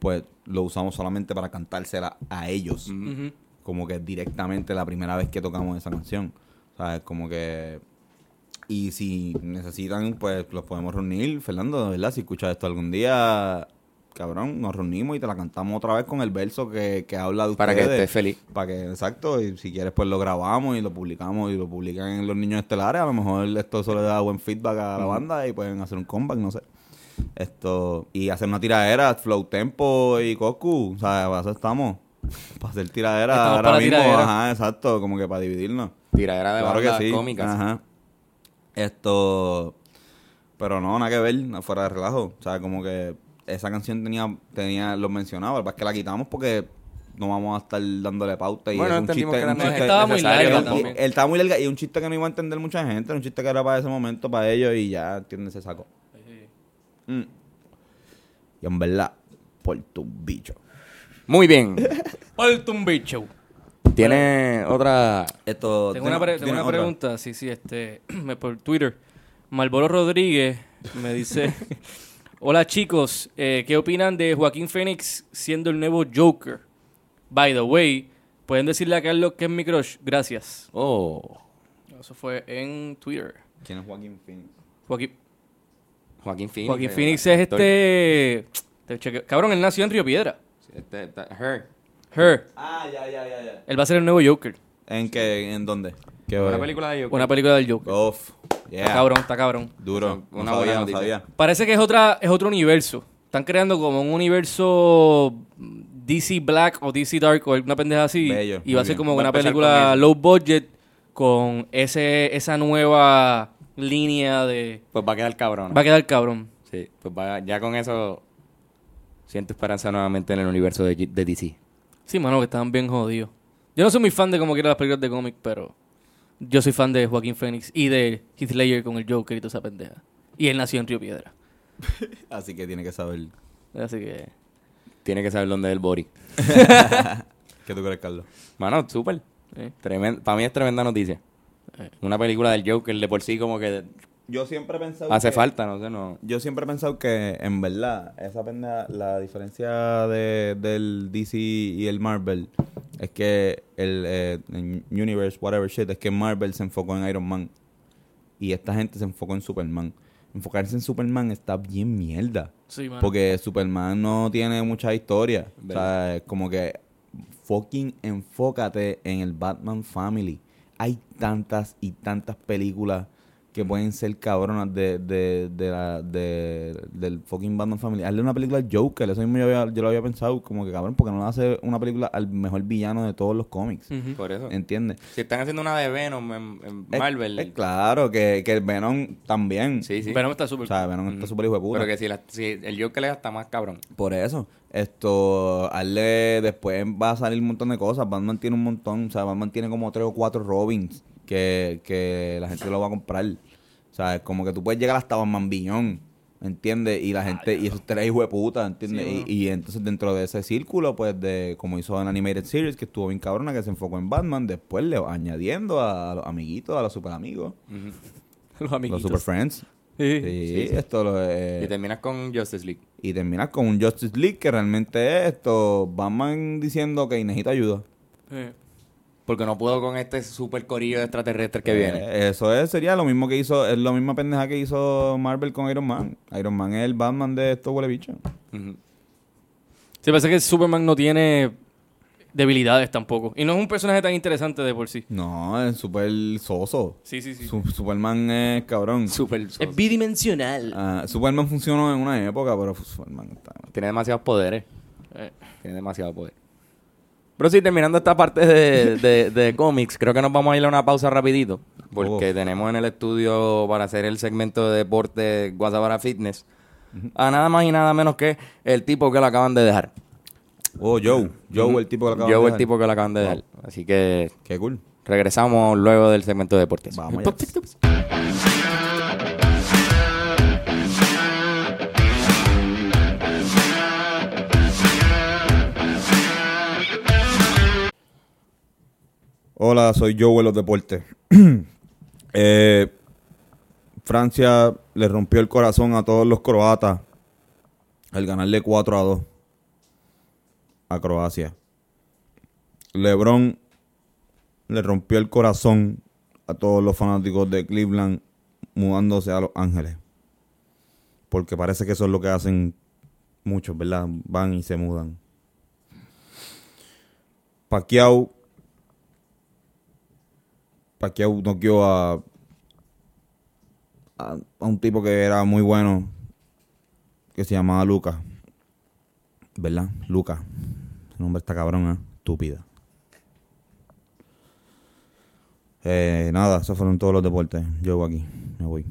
pues lo usamos solamente para cantársela a ellos. Ujú. Como que directamente la primera vez que tocamos esa canción. ¿Sabes? Como que... Y si necesitan, pues los podemos reunir. Fernando, de verdad, si escuchas esto algún día, cabrón, nos reunimos y te la cantamos otra vez con el verso que, que habla de para que ustedes. estés feliz. Para que, exacto, y si quieres pues lo grabamos y lo publicamos y lo publican en los niños estelares, a lo mejor esto solo le da buen feedback a la banda y pueden hacer un comeback, no sé. Esto, y hacer una tiradera, Flow Tempo y Cocu, o sea, para eso estamos. Para hacer tiradera Estamos ahora para mismo, tiradera. ajá, exacto, como que para dividirnos. Tiradera de Claro bandas sí. cómicas. Ajá. Esto, pero no, nada que ver, fuera de relajo. O sea, como que esa canción tenía, tenía, lo mencionaba, es que la quitamos porque no vamos a estar dándole pauta y Bueno, es un entendimos chiste, que era un chiste- Estaba muy larga también. él estaba muy larga y un chiste que no iba a entender mucha gente, era un chiste que era para ese momento, para ellos y ya, ¿entiendes? Se sacó. Mm. Y en verdad, por tu bicho. Muy bien. Falta un bicho. Tiene otra. Esto, Tengo una, pre- tengo ¿tienes una otra? pregunta, sí, sí, este, *clears throat* me- por Twitter. Malboro Rodríguez me dice, *laughs* hola chicos, eh, ¿qué opinan de Joaquín Phoenix siendo el nuevo Joker? By the way, ¿pueden decirle a Carlos que es mi crush? Gracias. Oh. Eso fue en Twitter. ¿Quién es Joaquín Phoenix? Joaquín, Joaquín Phoenix. Joaquín eh, Phoenix es este... te chequeo- Cabrón, él nació en Río Piedra. Este- her. Her. Ah, ya, ya, ya, ya. Él va a ser el nuevo Joker. ¿En qué? ¿En dónde? ¿Qué Una película de Joker. Una película del Joker. Uf, yeah. Está cabrón, está cabrón. Duro. Una no sabía, no sabía. Parece que es otra es otro universo. Están creando como un universo DC Black o DC Dark o alguna pendeja así. Bello, y va a ser como una película low budget con ese esa nueva línea de... Pues va a quedar cabrón. Va a quedar cabrón. Sí, pues va- ya con eso siento esperanza nuevamente en el universo de, de DC. Sí, mano, que están bien jodidos. Yo no soy muy fan de como quiera las películas de cómic, pero yo soy fan de Joaquín Phoenix y de Heath Ledger con el Joker y toda esa pendeja. Y él nació en Río Piedra. *laughs* Así que tiene que saber. Así que... Tiene que saber dónde es el body. *laughs* ¿Qué tú crees, Carlos? Mano, súper. eh. Para mí es tremenda noticia. Eh. Una película del Joker de por sí como que Yo siempre he pensado hace que- falta, no sé, no. Yo siempre he pensado que, en verdad, esa pendeja, la diferencia de, del DC y el Marvel es que el eh, Universe, whatever shit, es que Marvel se enfocó en Iron Man y esta gente se enfocó en Superman. Enfocarse en Superman está bien mierda. Sí, mano. Porque Superman no tiene mucha historia. O sea, es como que fucking enfócate en el Batman Family. Hay tantas y tantas películas que pueden ser cabronas de, de, de la, de, del fucking Batman Family. Hazle una película al Joker, eso mismo yo, había- yo lo había pensado, como que cabrón, porque no le hace una película al mejor villano de todos los cómics. Por eso. ¿Entiendes? Si están haciendo una de Venom en, en Es- Marvel. es claro, que, que el Venom también. Sí, sí. Venom está O súper. Venom está súper hijo de puta. Pero que si, la- si el Joker es hasta más cabrón. Por eso, esto, hazle, después va a salir un montón de cosas. Batman tiene un montón, o sea, Batman tiene como tres o cuatro Robins que, que la gente lo va a comprar. O sea, es como que tú puedes llegar hasta Batman Billón, ¿entiendes? Y la gente, y esos tres hijos de puta, ¿entiendes? Sí, y, y entonces dentro de ese círculo, pues, de como hizo en Animated Series, que estuvo bien cabrona, que se enfocó en Batman, después le añadiendo a, los amiguitos, a los super amigos, *laughs* Los los amiguitos. super friends. Sí. Sí, esto lo eh, Y terminas con Justice League. y terminas con un Justice League que realmente es esto, Batman diciendo que necesita ayuda. Sí. Porque no puedo con este super corillo de extraterrestres que viene. Eh, eso es, sería lo mismo que hizo, es lo misma pendeja que hizo Marvel con Iron Man. Iron Man es el Batman de estos huele bichos. Sí, parece que Superman no tiene debilidades tampoco. Y no es un personaje tan interesante de por sí. No, es súper soso. Sí, sí, sí. Su- Superman es cabrón. Super. es bidimensional. Ah, Superman funcionó en una época, pero Superman está... Tiene demasiados poderes. Eh. Tiene demasiado poder. Pero sí, terminando esta parte de, de- de cómics, creo que nos vamos a ir a una pausa rapidito. Porque Oh. tenemos en el estudio para hacer el segmento de deporte Guasabara Fitness a nada más y nada menos que el tipo que lo acaban de dejar. Oh, Joe. Joe, el tipo que lo acaba Yo de el dejar. tipo que lo acaban de dejar. Así que Qué cool. regresamos luego del segmento de deportes. Vamos allá. Hola, soy Joe en los deportes. *clears throat* Eh, Francia le rompió el corazón a todos los croatas al ganarle 4 a 2 a Croacia. LeBron le rompió el corazón a todos los fanáticos de Cleveland mudándose a Los Ángeles. Porque parece que eso es lo que hacen muchos, ¿verdad? Van y se mudan. Pacquiao Pacquiao noqueó a, a, a un tipo que era muy bueno que se llamaba Luca. ¿Verdad? Luca. Ese nombre está cabrón, ¿eh? Estúpida. Eh, nada, esos fueron todos los deportes. Yo aquí, me voy.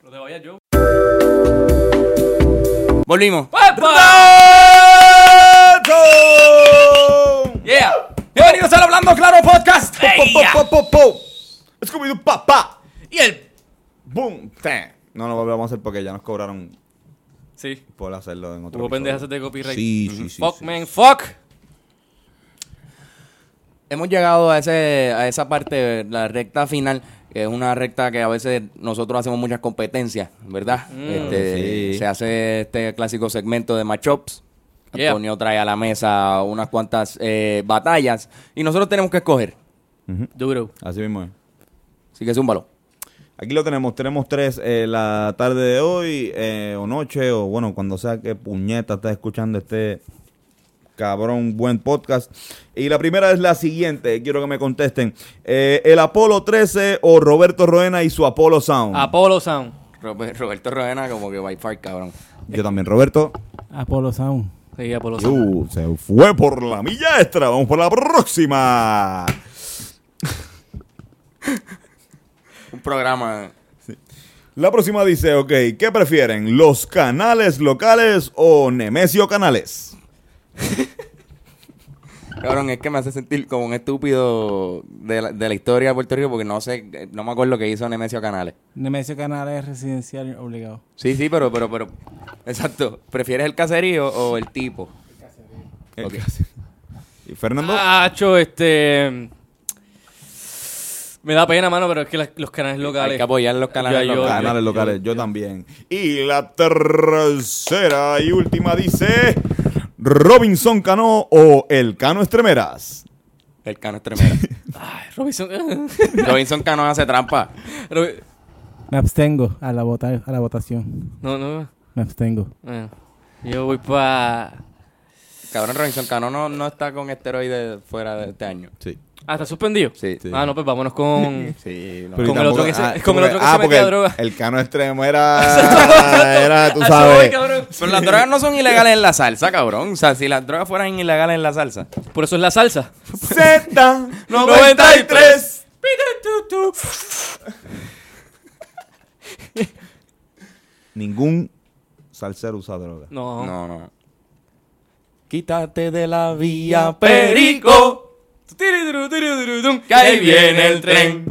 Pero te vayas yo. Volvimos. Yeah. Bienvenidos al Hablando Claro Podcast. Po, po, po, po. Scooby-Doo, papá. Y el. Boom. Te. No lo volvemos a hacer porque ya nos cobraron Sí. por hacerlo en otro Hubo pendejas de copyright. Sí, sí, sí. fuck, sí. man, fuck. Hemos llegado a, ese, a esa parte, la recta final, que es una recta que a veces nosotros hacemos muchas competencias, ¿verdad? Este, Sí. Se hace este clásico segmento de matchups. Yeah. Antonio trae a la mesa unas cuantas eh, batallas y nosotros tenemos que escoger. Duro. Así mismo es. Así que es un balón. Aquí lo tenemos, tenemos tres eh, la tarde de hoy, eh, o noche, o bueno, cuando sea que puñeta estás escuchando este cabrón buen podcast. Y la primera es la siguiente, quiero que me contesten. Eh, ¿El Apolo 13 o Roberto Roena y su Apolo Sound? Apollo Sound. Robe- Roberto Roena como que by far, cabrón. Yo también, Roberto. Apollo Sound. Sí, Apollo Sound. Uh, se fue por la milla extra. Vamos por la próxima. Un programa... La próxima dice, ok, ¿qué prefieren? ¿Los canales locales o Nemesio Canales? *laughs* Cabrón, es que me hace sentir como un estúpido de la, de la historia de Puerto Rico porque no sé, no me acuerdo qué hizo Nemesio Canales. Nemesio Canales es residencial obligado. Sí, sí, pero, pero, pero, exacto. ¿Prefieres el caserío o el tipo? Eh, Ok. ¿Y Fernando? Ah, Hacho, este. Me da pena, mano, pero es que la- los canales locales. Hay que apoyar los canales Ya, yo- locales. canales yo- locales, yo, yo- también. Y la tercera y última dice, Robinson Cano o el Cano Estremeras. El Cano es tremendo. *laughs* Ay, Robinson. *laughs* Robinson Cano hace trampa. Robi- Me abstengo a la, vota a la votación. no, no. Me abstengo. Bueno, yo voy para. Cabrón, Robinson Cano no, no está con esteroides fuera de este año. Sí. Ah, ¿está suspendido? Sí. Sí. Ah, no, pues vámonos con... *laughs* Sí, no. Con y el otro tampoco- que se- ah, con el otro que ah, se porque metía el- droga. El cano extremo era, *laughs* era tú Ah, voy, sabes. Pero las drogas no son ilegales en la salsa, cabrón. O sea, si las drogas fueran ilegales en la salsa. Por eso es la salsa. *laughs* Z 93. Ningún salsero usa droga. No. No, no. Quítate de la vía, Perico. Que ahí viene el tren.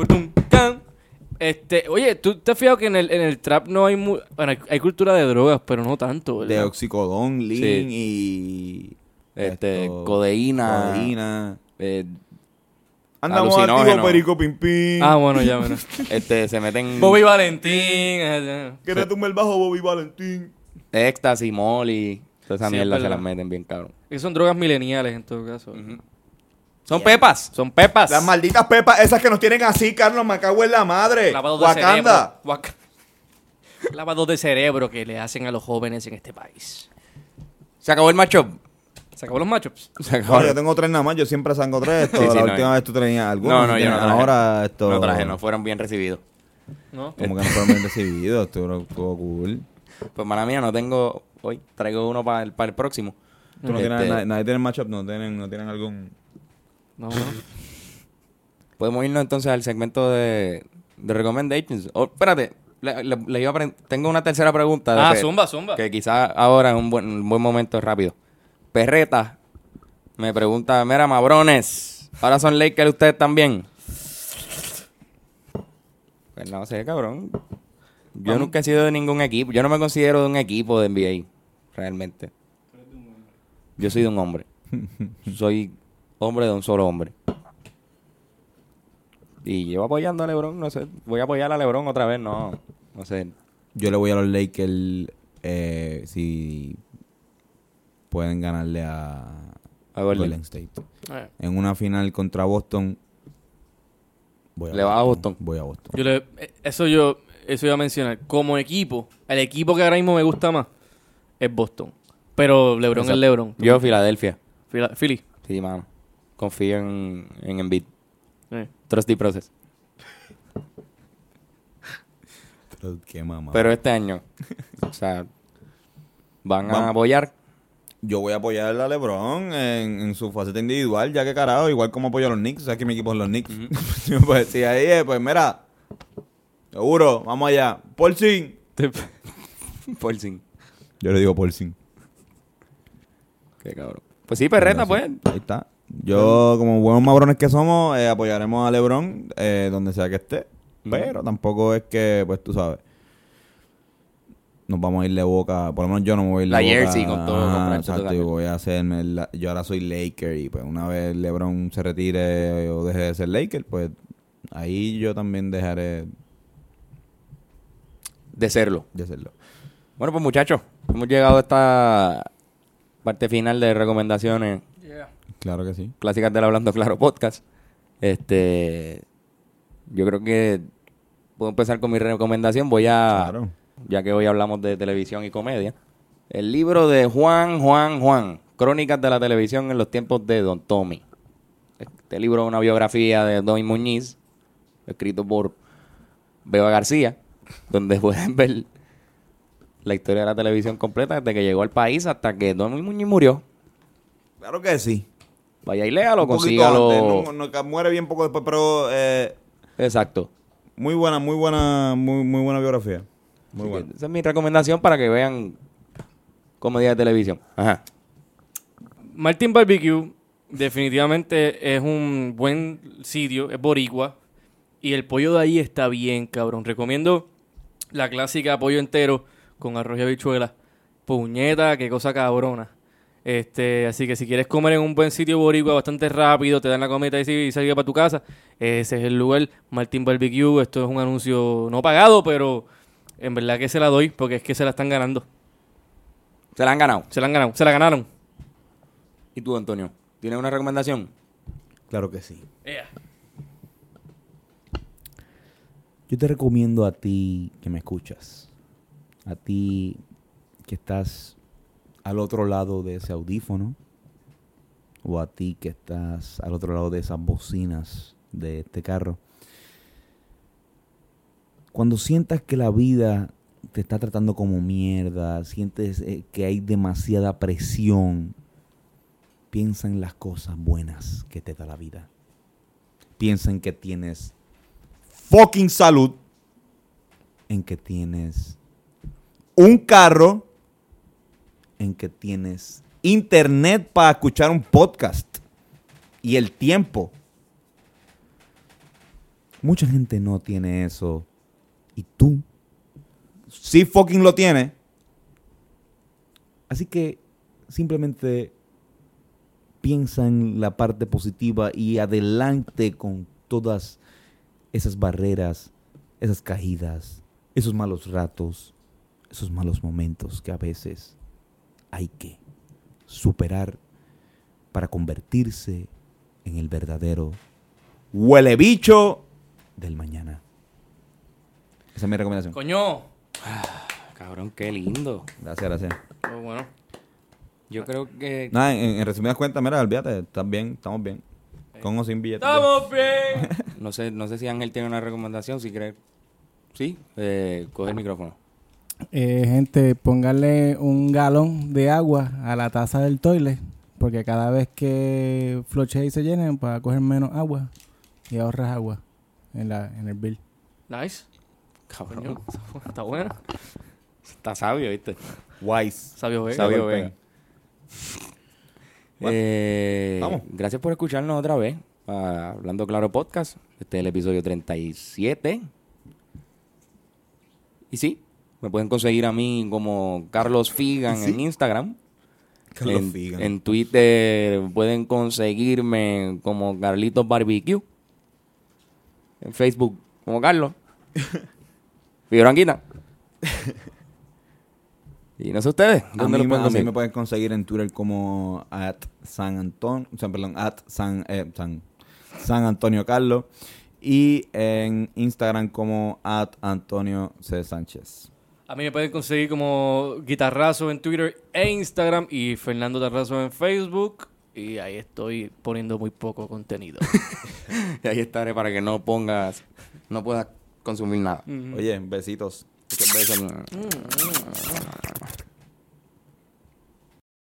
Este, oye, ¿tú te has fijado que en el, en el trap no hay mu bueno, hay, cultura de drogas, pero no tanto, De oxicodón, lean y... Este, esto, codeína. codeína. Eh, Andamos activos, perico, pim, pim. Ah, bueno, ya, bueno. *laughs* este, se meten Bobby Valentín. eh, Que retumbe el bajo, Bobby Valentín. éxtasis, molly. Toda esa Sí, mierda es se las meten bien cabrón. son drogas mileniales en todo caso. Son pepas. Son pepas. Las malditas pepas, esas que nos tienen así, Carlos, me cago en la madre. Lavados de Wakanda. cerebro. Wak- *laughs* Lavados de cerebro que le hacen a los jóvenes en este país. Se acabó el macho. ¿Se acabó los matchups? *laughs* Se acabó. Bueno, yo tengo tres nada más, yo siempre sango tres. Esto, *laughs* Sí, sí, la no, última vez tú tenías algunos. No, no, yo no traje. Ahora esto... No traje, no fueron bien recibidos. ¿No? Como que no fueron bien recibidos, estuvo, estuvo cool. Pues mala mía, no tengo. Hoy traigo uno para el, para el próximo. Tú no Este, tienes, nadie, nadie tiene matchup, no tienen, no tienen algún... No, no. *laughs* Podemos irnos entonces al segmento de, de recommendations. Oh, espérate, le, le- le iba a tengo una tercera pregunta. de Ah, que- zumba, zumba. Que quizás ahora es un buen, un buen momento rápido. Perreta me pregunta, mira, mabrones, ahora son Lakers ustedes también. Pues no sé, cabrón. Yo nunca he sido de ningún equipo. Yo no me considero de un equipo de NBA, realmente. Yo soy de un hombre. *laughs* soy hombre de un solo hombre. Y llevo apoyando a LeBron, no sé. Voy a apoyar a LeBron otra vez, no. No sé. Yo le voy a los Lakers eh, si pueden ganarle a, A Golden. Golden State. Eh, En una final contra Boston. Voy ¿Le vas a Boston? Voy a Boston. Yo le, eh, eso yo eso iba a mencionar. Como equipo, el equipo que ahora mismo me gusta más es Boston. Pero LeBron Exacto. es LeBron. Yo, Filadelfia. Philly. Sí, mano. Confío en, en Embiid. Eh. Trust the process. Pero Qué mamá. Pero este año, o sea, van a Vamos. apoyar. Yo voy a apoyar a LeBron en, en su faceta individual, ya que carajo, igual como apoyo a los Knicks, o sea que mi equipo es los Knicks. pues *laughs* si ahí es, pues mira, seguro, vamos allá. Paulsin. Por sin. Yo le digo Paulsin. Qué cabrón. Pues sí, perreta, pues. Ahí está. Yo, como buenos mabrones que somos, eh, apoyaremos a LeBron eh, donde sea que esté. Pero tampoco es que, pues tú sabes, nos vamos a ir de boca. Por lo menos yo no me voy a ir de La boca. jersey con todo, exacto, la- yo voy a hacerme. la- yo ahora soy Laker y pues una vez LeBron se retire o deje de ser Laker, pues ahí yo también dejaré De serlo. de serlo. Bueno, pues muchachos, hemos llegado a esta parte final de recomendaciones Claro que sí. clásicas del Hablando Claro podcast. Este, yo creo que puedo empezar con mi recomendación. Voy a, Claro. ya que hoy hablamos de televisión y comedia, el libro de Juan, Juan, Juan, Crónicas de la televisión en los tiempos de Don Tommy. Este libro es una biografía de Don Muñiz, escrito por Beba García, donde *laughs* pueden ver la historia de la televisión completa desde que llegó al país hasta que Don Muñiz murió. Claro que sí. Vaya y léalo, consígalo. antes, no- no- muere bien poco después, pero eh, Exacto. muy buena, muy buena, muy, muy buena biografía. Muy buena. Esa es mi recomendación para que vean comedia de televisión. Ajá. Martin Barbecue definitivamente es un buen sitio, es boricua. Y el pollo de ahí está bien, cabrón. Recomiendo la clásica pollo entero con arroz y habichuela. Puñeta, qué cosa cabrona. Este, así que si quieres comer en un buen sitio boricua bastante rápido, te dan la comida y y salgas para tu casa, ese es el lugar, Martin Barbecue. Esto es un anuncio no pagado, pero en verdad que se la doy porque es que se la están ganando. Se la han ganado. Se la han ganado, se la ganaron. ¿Y tú, Antonio? ¿Tienes una recomendación? Claro que sí. Yo te recomiendo a ti que me escuchas, a ti que estás al otro lado de ese audífono, o a ti que estás al otro lado de esas bocinas de este carro. Cuando sientas que la vida te está tratando como mierda, sientes eh, que hay demasiada presión, piensa en las cosas buenas que te da la vida. Piensa en que tienes fucking salud, en que tienes un carro, en que tienes internet para escuchar un podcast y el tiempo. Mucha gente no tiene eso y tú sí fucking lo tienes. Así que simplemente piensa en la parte positiva y adelante con todas esas barreras, esas caídas, esos malos ratos, esos malos momentos que a veces hay que superar para convertirse en el verdadero huele bicho del mañana. Esa es mi recomendación. Coño. Cabrón, qué lindo. Gracias, gracias. Pues bueno. Yo creo que... Nada, en, en resumidas cuentas, mira, olvídate, estás bien, estamos bien. Con o sin billetes. ¡Estamos bien! *laughs* No sé, no sé si Ángel tiene una recomendación, si cree... Sí, eh, coge el micrófono. Eh, gente, pónganle un galón de agua a la taza del toilet, porque cada vez que floche y se llenen, para coger menos agua y ahorras agua en, la, en el bill. Nice. Cabrón. *laughs* Está buena. Está sabio, ¿viste? Wise. Sabio Vega. Sabio. Eh, Vamos. Gracias por escucharnos otra vez. a Hablando Claro Podcast. Este es el episodio 37. Y sí, me pueden conseguir a mí como Carlos Figan ¿Sí? en Instagram. Carlos en, Figan. en Twitter pueden conseguirme como Carlitos Barbecue. En Facebook como Carlos. *laughs* Figuranquita. y no sé ustedes. A ¿Dónde mí, lo me- pueden a mí conseguir? me pueden conseguir en Twitter como at San Antonio, o sea, perdón, at San, eh, San, San Antonio Carlos y en Instagram como at Antonio C. Sánchez. A mí me pueden conseguir como Guitarrazo en Twitter e Instagram y Fernando Tarrazo en Facebook. Y ahí estoy poniendo muy poco contenido. Y *laughs* ahí estaré para que no pongas, no puedas consumir nada. Oye, besitos. Muchas veces.